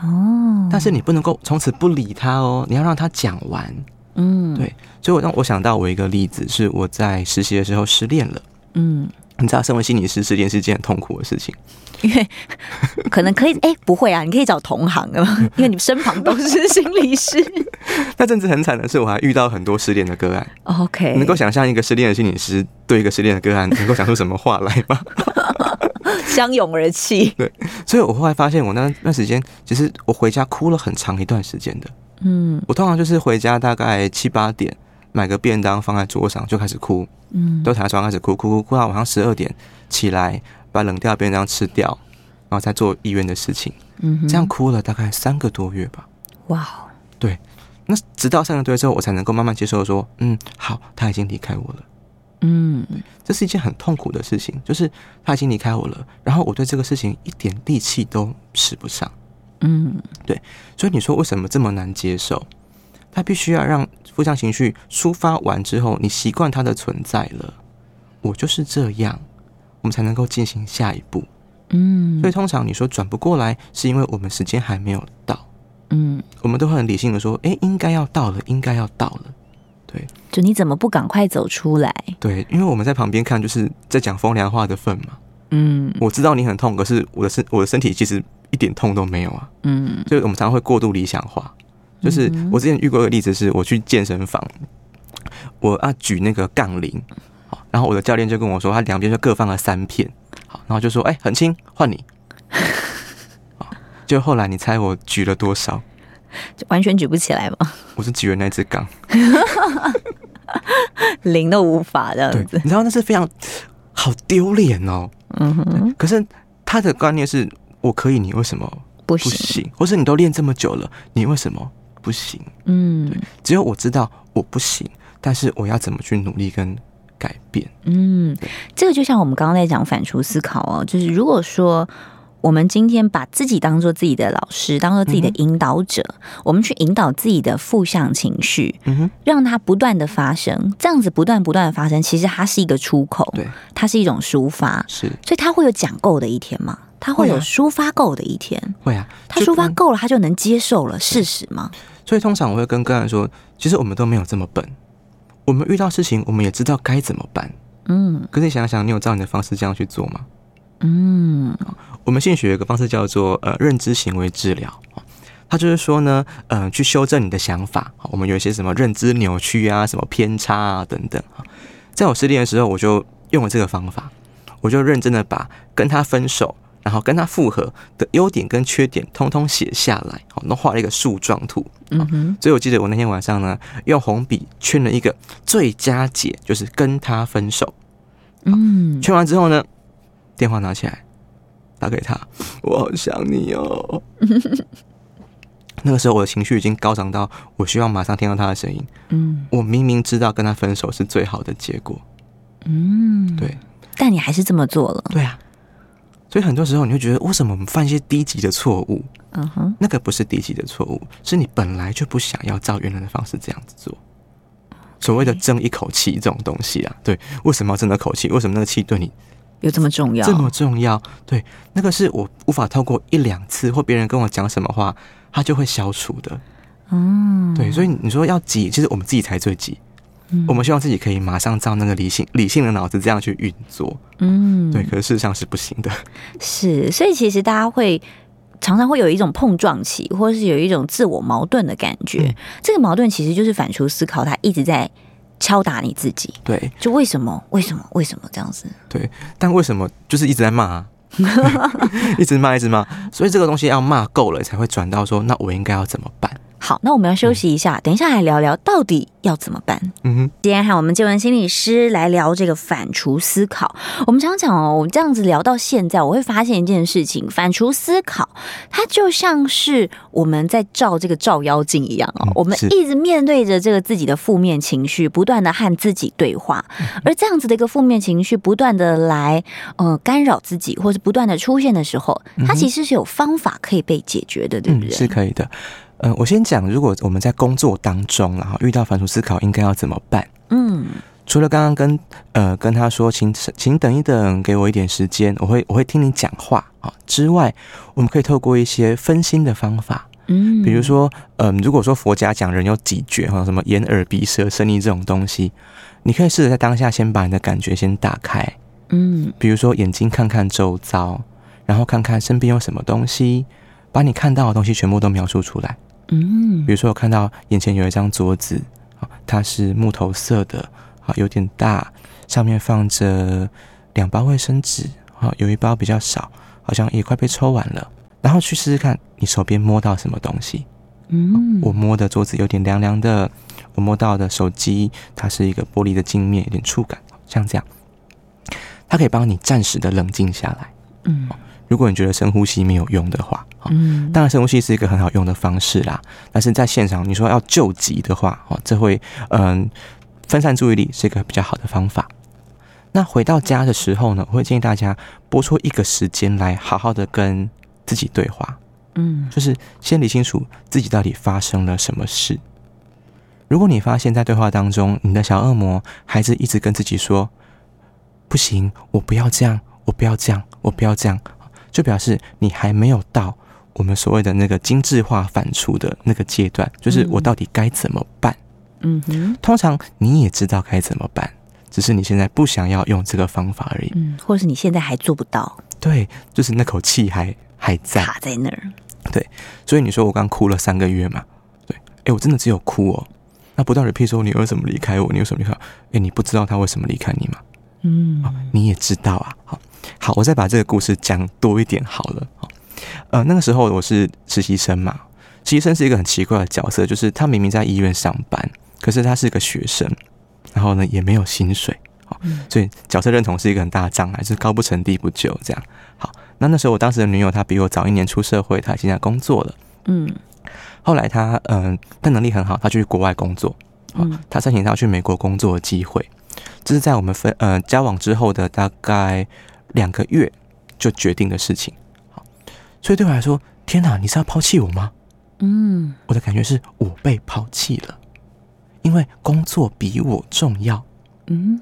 [SPEAKER 2] 哦，但是你不能够从此不理他哦，你要让他讲完。嗯，对，所以我让我想到我一个例子，是我在实习的时候失恋了。嗯，你知道，身为心理师，失恋是一件很痛苦的事情，
[SPEAKER 1] 因为可能可以，哎、欸，不会啊，你可以找同行的，(laughs) 因为你们身旁都是心理师。(laughs)
[SPEAKER 2] 那阵子很惨的是，我还遇到很多失恋的个案。
[SPEAKER 1] OK，
[SPEAKER 2] 能够想象一个失恋的心理师对一个失恋的个案，(laughs) 能够讲出什么话来吗？
[SPEAKER 1] 相拥而泣。
[SPEAKER 2] 对，所以我后来发现，我那段时间其实我回家哭了很长一段时间的。嗯，我通常就是回家大概七八点，买个便当放在桌上就开始哭。嗯，都躺在床上开始哭，哭哭哭到晚上十二点起来，把冷掉的便当吃掉，然后再做医院的事情。嗯，这样哭了大概三个多月吧。哇，对，那直到三个多月之后，我才能够慢慢接受说，嗯，好，他已经离开我了。嗯，这是一件很痛苦的事情，就是他已经离开我了，然后我对这个事情一点力气都使不上。嗯，对，所以你说为什么这么难接受？他必须要让负向情绪抒发完之后，你习惯它的存在了，我就是这样，我们才能够进行下一步。嗯，所以通常你说转不过来，是因为我们时间还没有到。嗯，我们都会很理性的说，诶，应该要到了，应该要到了。对，
[SPEAKER 1] 就你怎么不赶快走出来？
[SPEAKER 2] 对，因为我们在旁边看，就是在讲风凉话的份嘛。嗯，我知道你很痛，可是我的身我的身体其实一点痛都没有啊。嗯，所以我们常常会过度理想化。就是我之前遇过一个例子，是我去健身房，我啊举那个杠铃，好，然后我的教练就跟我说，他两边就各放了三片，好，然后就说，哎，很轻，换你。(laughs) 就后来你猜我举了多少？
[SPEAKER 1] 就完全举不起来吗？
[SPEAKER 2] 我是举了那只杠，(laughs)
[SPEAKER 1] 零都无法这样子。
[SPEAKER 2] 你知道那是非常好丢脸哦。嗯哼。可是他的观念是我可以，你为什么不行？不行，或是你都练这么久了，你为什么不行？嗯，对，只有我知道我不行，但是我要怎么去努力跟改变？
[SPEAKER 1] 嗯，这个就像我们刚刚在讲反刍思考哦，就是如果说。我们今天把自己当做自己的老师，当做自己的引导者，嗯、我们去引导自己的负向情绪，嗯哼，让它不断的发生，这样子不断不断的发生，其实它是一个出口，对，它是一种抒发，
[SPEAKER 2] 是，
[SPEAKER 1] 所以它会有讲够的一天吗？它会有抒发够的一天？
[SPEAKER 2] 会啊，
[SPEAKER 1] 它抒发够了，它就能接受了事实吗？
[SPEAKER 2] 所以通常我会跟个案说，其实我们都没有这么笨，我们遇到事情，我们也知道该怎么办，嗯，可是你想想，你有照你的方式这样去做吗？嗯。我们心理学有一个方式叫做呃认知行为治疗，他就是说呢，嗯、呃，去修正你的想法。我们有一些什么认知扭曲啊，什么偏差啊等等。在我失恋的时候，我就用了这个方法，我就认真的把跟他分手，然后跟他复合的优点跟缺点通通写下来，好，都画了一个树状图。嗯哼。所以我记得我那天晚上呢，用红笔圈了一个最佳解，就是跟他分手。嗯。圈完之后呢，电话拿起来，打给他，我好想你哦。(laughs) 那个时候我的情绪已经高涨到，我希望马上听到他的声音。嗯，我明明知道跟他分手是最好的结果。嗯，对，
[SPEAKER 1] 但你还是这么做了。
[SPEAKER 2] 对啊，所以很多时候你会觉得，为什么我们犯一些低级的错误？嗯哼，那个不是低级的错误，是你本来就不想要照原来的方式这样子做。所谓的争一口气这种东西啊，对，为什么要争那口气？为什么那个气对你
[SPEAKER 1] 有这么重要？
[SPEAKER 2] 这么重要？对，那个是我无法透过一两次或别人跟我讲什么话。它就会消除的，嗯，对，所以你说要急，其实我们自己才最急。嗯，我们希望自己可以马上照那个理性、理性的脑子这样去运作，嗯，对，可是事实上是不行的。
[SPEAKER 1] 是，所以其实大家会常常会有一种碰撞期，或者是有一种自我矛盾的感觉。嗯，这个矛盾其实就是反刍思考，它一直在敲打你自己。
[SPEAKER 2] 对，
[SPEAKER 1] 就为什么？为什么？为什么这样子？
[SPEAKER 2] 对，但为什么就是一直在骂啊？(laughs) (laughs) 一直骂，一直骂，所以这个东西要骂够了，才会转到说，那我应该要怎么办？
[SPEAKER 1] 好，那我们要休息一下，等一下来聊聊到底要怎么办。嗯哼，今天和我们建文心理师来聊这个反刍思考。我们常常讲哦，我们这样子聊到现在，我会发现一件事情：反刍思考，它就像是我们在照这个照妖镜一样哦。我们一直面对着这个自己的负面情绪，不断的和自己对话，而这样子的一个负面情绪不断的来呃干扰自己，或是不断的出现的时候，它其实是有方法可以被解决的，对不对？
[SPEAKER 2] 是可以的。呃，我先讲，如果我们在工作当中，然后遇到反刍思考，应该要怎么办？嗯，除了刚刚跟呃跟他说，请请等一等，给我一点时间，我会我会听你讲话啊之外，我们可以透过一些分心的方法，嗯，比如说，嗯、呃，如果说佛家讲人有几觉哈，什么眼耳鼻舌身意这种东西，你可以试着在当下先把你的感觉先打开，嗯，比如说眼睛看看周遭，然后看看身边有什么东西，把你看到的东西全部都描述出来。嗯，比如说我看到眼前有一张桌子，它是木头色的，啊，有点大，上面放着两包卫生纸，啊，有一包比较少，好像也快被抽完了。然后去试试看，你手边摸到什么东西？嗯，我摸的桌子有点凉凉的，我摸到的手机，它是一个玻璃的镜面，有点触感，像这样，它可以帮你暂时的冷静下来。嗯。如果你觉得深呼吸没有用的话，嗯，当然深呼吸是一个很好用的方式啦。但是在现场你说要救急的话，哦，这会嗯分散注意力是一个比较好的方法。那回到家的时候呢，我会建议大家拨出一个时间来好好的跟自己对话，嗯，就是先理清楚自己到底发生了什么事。如果你发现，在对话当中，你的小恶魔还是一直跟自己说：“不行，我不要这样，我不要这样，我不要这样。”就表示你还没有到我们所谓的那个精致化反刍的那个阶段，就是我到底该怎么办？嗯哼，通常你也知道该怎么办，只是你现在不想要用这个方法而已，
[SPEAKER 1] 嗯，或者是你现在还做不到，
[SPEAKER 2] 对，就是那口气还还在
[SPEAKER 1] 卡在那儿，
[SPEAKER 2] 对，所以你说我刚哭了三个月嘛，对，哎，我真的只有哭哦，那不断 repeat 说你为什么离开我？你为什么离开我？哎，你不知道他为什么离开你吗？嗯，你也知道啊，好。好，我再把这个故事讲多一点好了。呃，那个时候我是实习生嘛，实习生是一个很奇怪的角色，就是他明明在医院上班，可是他是个学生，然后呢也没有薪水，所以角色认同是一个很大的障碍，就是高不成低不就这样。好，那那时候我当时的女友她比我早一年出社会，她已经在工作了。嗯，后来她嗯，她能力很好，她去国外工作，嗯，她申请到去美国工作的机会，这是在我们分呃交往之后的大概。两个月就决定的事情，好，所以对我来说，天哪，你是要抛弃我吗？嗯，我的感觉是我被抛弃了，因为工作比我重要。嗯，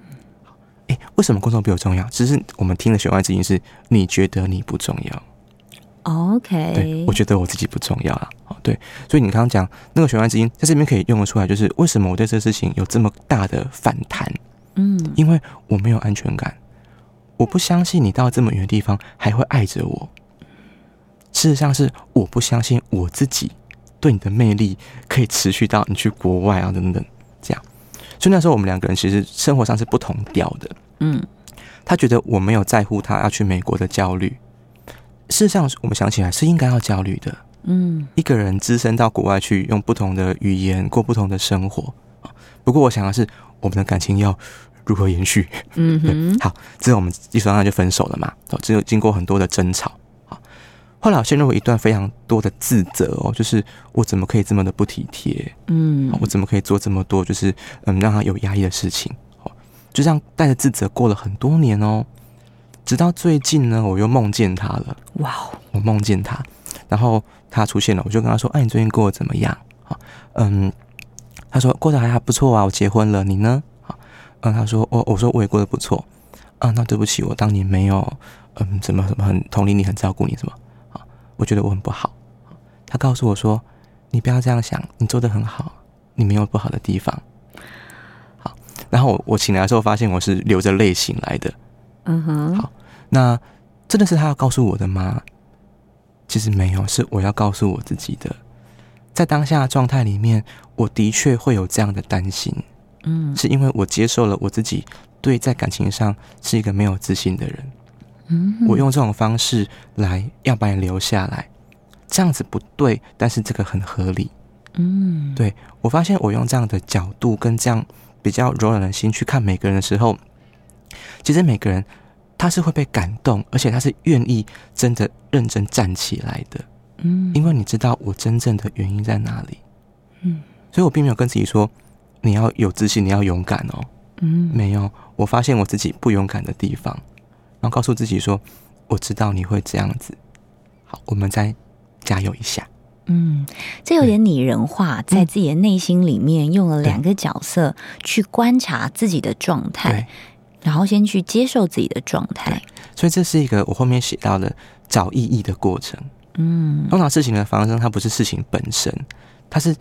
[SPEAKER 2] 哎，为什么工作比我重要？只是我们听的弦外之音是，你觉得你不重要。
[SPEAKER 1] OK，
[SPEAKER 2] 对，我觉得我自己不重要啊。对，所以你刚刚讲那个弦外之音，在这边可以用得出来，就是为什么我对这个事情有这么大的反弹？嗯，因为我没有安全感。我不相信你到这么远的地方还会爱着我。事实上是我不相信我自己对你的魅力可以持续到你去国外啊，等等，这样。所以那时候我们两个人其实生活上是不同调的。嗯，他觉得我没有在乎他要去美国的焦虑。事实上，我们想起来是应该要焦虑的。嗯，一个人只身到国外去，用不同的语言过不同的生活。不过，我想的是，我们的感情要如何延续？嗯哼，好，之后我们一说那就分手了嘛。哦，只有经过很多的争吵。好，后来我陷入一段非常多的自责哦，就是我怎么可以这么的不体贴？嗯，我怎么可以做这么多就是嗯让他有压抑的事情？哦，就这样带着自责过了很多年哦。直到最近呢，我又梦见他了。哇哦，我梦见他，然后他出现了，我就跟他说：“哎，你最近过得怎么样？”啊，嗯。他说过得还还不错啊，我结婚了，你呢？啊，嗯，他说我我说我也过得不错，啊，那对不起，我当年没有，嗯，怎么怎么很同理你，很照顾你，什么啊？我觉得我很不好。他告诉我说，你不要这样想，你做的很好，你没有不好的地方。好，然后我我醒来的时候发现我是流着泪醒来的。嗯哼。好，那真的是他要告诉我的吗？其实没有，是我要告诉我自己的。在当下的状态里面，我的确会有这样的担心，嗯，是因为我接受了我自己对在感情上是一个没有自信的人，嗯，我用这种方式来要把你留下来，这样子不对，但是这个很合理，嗯，对，我发现我用这样的角度跟这样比较柔软的心去看每个人的时候，其实每个人他是会被感动，而且他是愿意真的认真站起来的。嗯，因为你知道我真正的原因在哪里，嗯，所以我并没有跟自己说你要有自信，你要勇敢哦，嗯，没有，我发现我自己不勇敢的地方，然后告诉自己说，我知道你会这样子，好，我们再加油一下，
[SPEAKER 1] 嗯，这有点拟人化，在自己的内心里面用了两个角色去观察自己的状态，然后先去接受自己的状态，
[SPEAKER 2] 所以这是一个我后面写到的找意义的过程。嗯，通常事情的发生，它不是事情本身，它是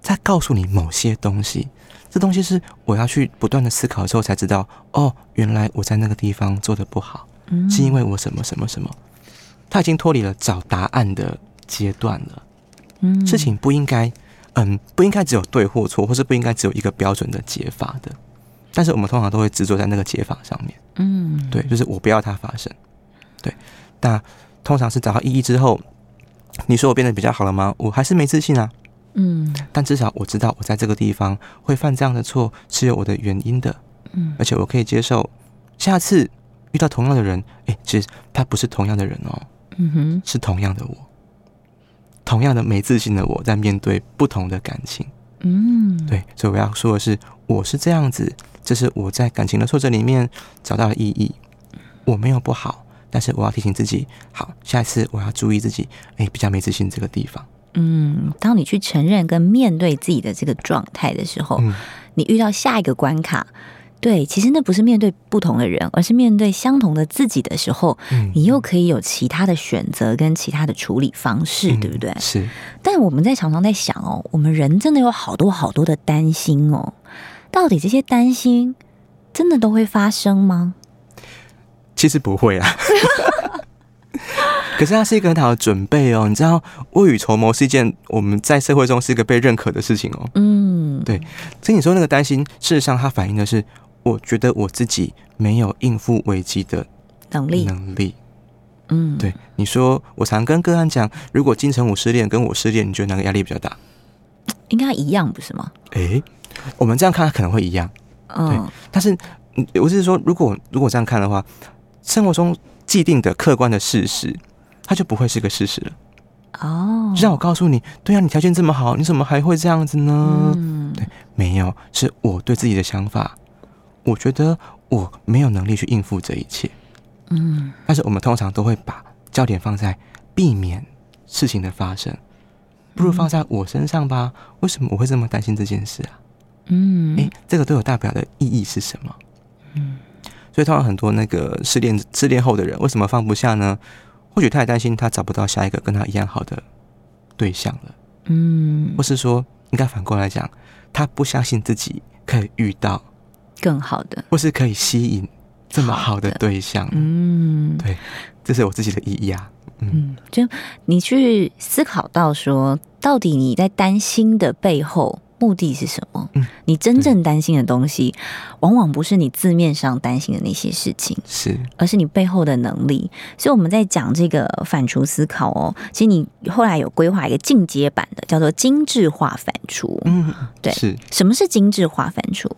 [SPEAKER 2] 在告诉你某些东西。这东西是我要去不断的思考之后才知道，哦，原来我在那个地方做的不好，是因为我什么什么什么。他已经脱离了找答案的阶段了。嗯，事情不应该，嗯，不应该只有对或错，或是不应该只有一个标准的解法的。但是我们通常都会执着在那个解法上面。嗯，对，就是我不要它发生。对，那通常是找到意义之后。你说我变得比较好了吗？我还是没自信啊。嗯，但至少我知道我在这个地方会犯这样的错是有我的原因的。嗯，而且我可以接受下次遇到同样的人，哎，其实他不是同样的人哦。嗯哼，是同样的我，同样的没自信的我在面对不同的感情。嗯，对，所以我要说的是，我是这样子，这是我在感情的挫折里面找到了意义。我没有不好。但是我要提醒自己，好，下一次我要注意自己，哎，比较没自信这个地方。
[SPEAKER 1] 嗯，当你去承认跟面对自己的这个状态的时候，嗯，你遇到下一个关卡，对，其实那不是面对不同的人，而是面对相同的自己的时候，嗯，你又可以有其他的选择跟其他的处理方式，嗯，对不对？
[SPEAKER 2] 是。
[SPEAKER 1] 但我们在常常在想哦，我们人真的有好多好多的担心哦，到底这些担心真的都会发生吗？
[SPEAKER 2] 其实不会啊，可是它是一个很好的准备哦。你知道，未雨绸缪是一件我们在社会中是一个被认可的事情哦。嗯，对。所以你说那个担心，事实上它反映的是，我觉得我自己没有应付危机的能力。能力。嗯，对。你说，我常跟个案讲，如果金城武失恋跟我失恋，你觉得哪个压力比较大？
[SPEAKER 1] 应该一样，不是吗？
[SPEAKER 2] 诶，我们这样看，可能会一样。嗯，对。但是，我是说，如果如果这样看的话。生活中既定的客观的事实，它就不会是个事实了。哦，就像我告诉你，对啊，你条件这么好，你怎么还会这样子呢？嗯，对，没有，是我对自己的想法，我觉得我没有能力去应付这一切。嗯，但是我们通常都会把焦点放在避免事情的发生，不如放在我身上吧？为什么我会这么担心这件事啊？嗯，诶，这个对我代表的意义是什么？嗯。所以，通常很多那个失恋失恋后的人，为什么放不下呢？或许他也担心他找不到下一个跟他一样好的对象了，嗯，或是说，应该反过来讲，他不相信自己可以遇到
[SPEAKER 1] 更好的，
[SPEAKER 2] 或是可以吸引这么好的对象。嗯，对，这是我自己的意义啊。
[SPEAKER 1] 嗯，就你去思考到说，到底你在担心的背后目的是什么？嗯，你真正担心的东西，往往不是你字面上担心的那些事情，
[SPEAKER 2] 是，
[SPEAKER 1] 而是你背后的能力。所以我们在讲这个反刍思考哦，其实你后来有规划一个进阶版的，叫做精致化反刍。嗯，对，
[SPEAKER 2] 是。
[SPEAKER 1] 什么是精致化反刍？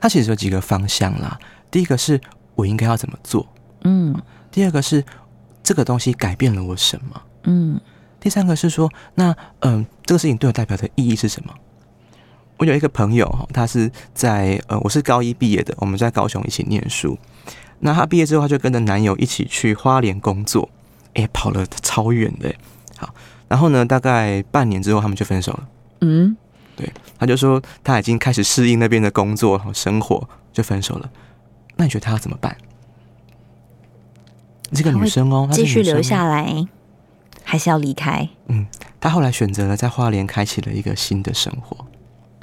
[SPEAKER 2] 它其实有几个方向啦。第一个是我应该要怎么做？嗯。第二个是。这个东西改变了我什么？嗯，第三个是说，那嗯、呃，这个事情对我代表的意义是什么？我有一个朋友，他是在呃，我是高一毕业的，我们在高雄一起念书。那他毕业之后，他就跟着男友一起去花莲工作，哎，跑了超远的。好，然后呢，大概半年之后，他们就分手了。嗯，对，他就说他已经开始适应那边的工作和生活，就分手了。那你觉得他要怎么办？这个女生哦，
[SPEAKER 1] 继续留下来，还是要离开？
[SPEAKER 2] 嗯，她后来选择了在花莲开启了一个新的生活。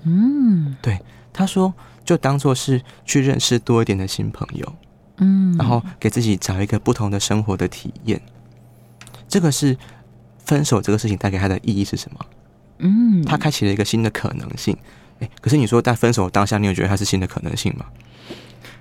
[SPEAKER 2] 嗯，对，他说就当做是去认识多一点的新朋友，嗯，然后给自己找一个不同的生活的体验。这个是分手这个事情带给他的意义是什么？嗯，他开启了一个新的可能性。哎，可是你说在分手当下，你有觉得它是新的可能性吗？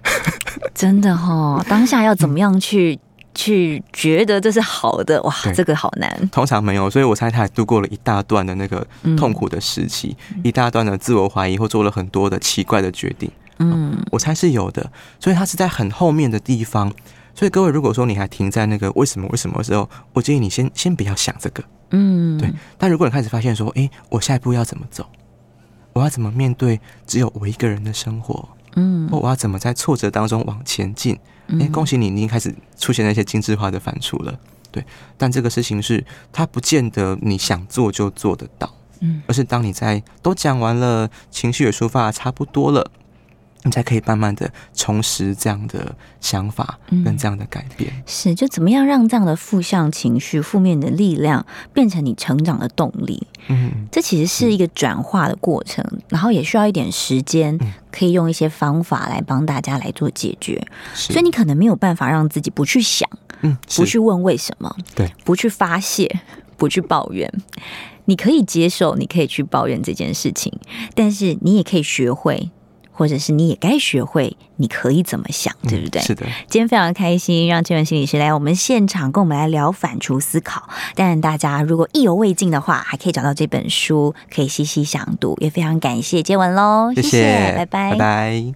[SPEAKER 2] (laughs)
[SPEAKER 1] 真的哈、哦，当下要怎么样去？嗯去觉得这是好的哇，这个好难。
[SPEAKER 2] 通常没有，所以我猜他还度过了一大段的那个痛苦的时期，嗯、一大段的自我怀疑，或做了很多的奇怪的决定。嗯，我猜是有的。所以他是在很后面的地方。所以各位，如果说你还停在那个为什么为什么的时候，我建议你先先不要想这个。嗯，对。但如果你开始发现说，哎，我下一步要怎么走？我要怎么面对只有我一个人的生活？嗯，或我要怎么在挫折当中往前进？哎，恭喜你，你已经开始出现那些精致化的反刍了，对。但这个事情是，它不见得你想做就做得到，嗯，而是当你在都讲完了，情绪也抒发差不多了。你才可以慢慢的重拾这样的想法跟这样的改变。嗯、
[SPEAKER 1] 是，就怎么样让这样的负向情绪、负面的力量变成你成长的动力？嗯，这其实是一个转化的过程，嗯、然后也需要一点时间，可以用一些方法来帮大家来做解决。所以你可能没有办法让自己不去想，嗯，不去问为什么，对，不去发泄，不去抱怨。你可以接受，你可以去抱怨这件事情，但是你也可以学会。或者是你也该学会，你可以怎么想，对不对？
[SPEAKER 2] 嗯、是的。
[SPEAKER 1] 今天非常开心，让建文心理师来我们现场，跟我们来聊反刍思考。当然，大家如果意犹未尽的话，还可以找到这本书，可以细细详读。也非常感谢接文喽，谢谢，谢谢拜拜，
[SPEAKER 2] 拜拜。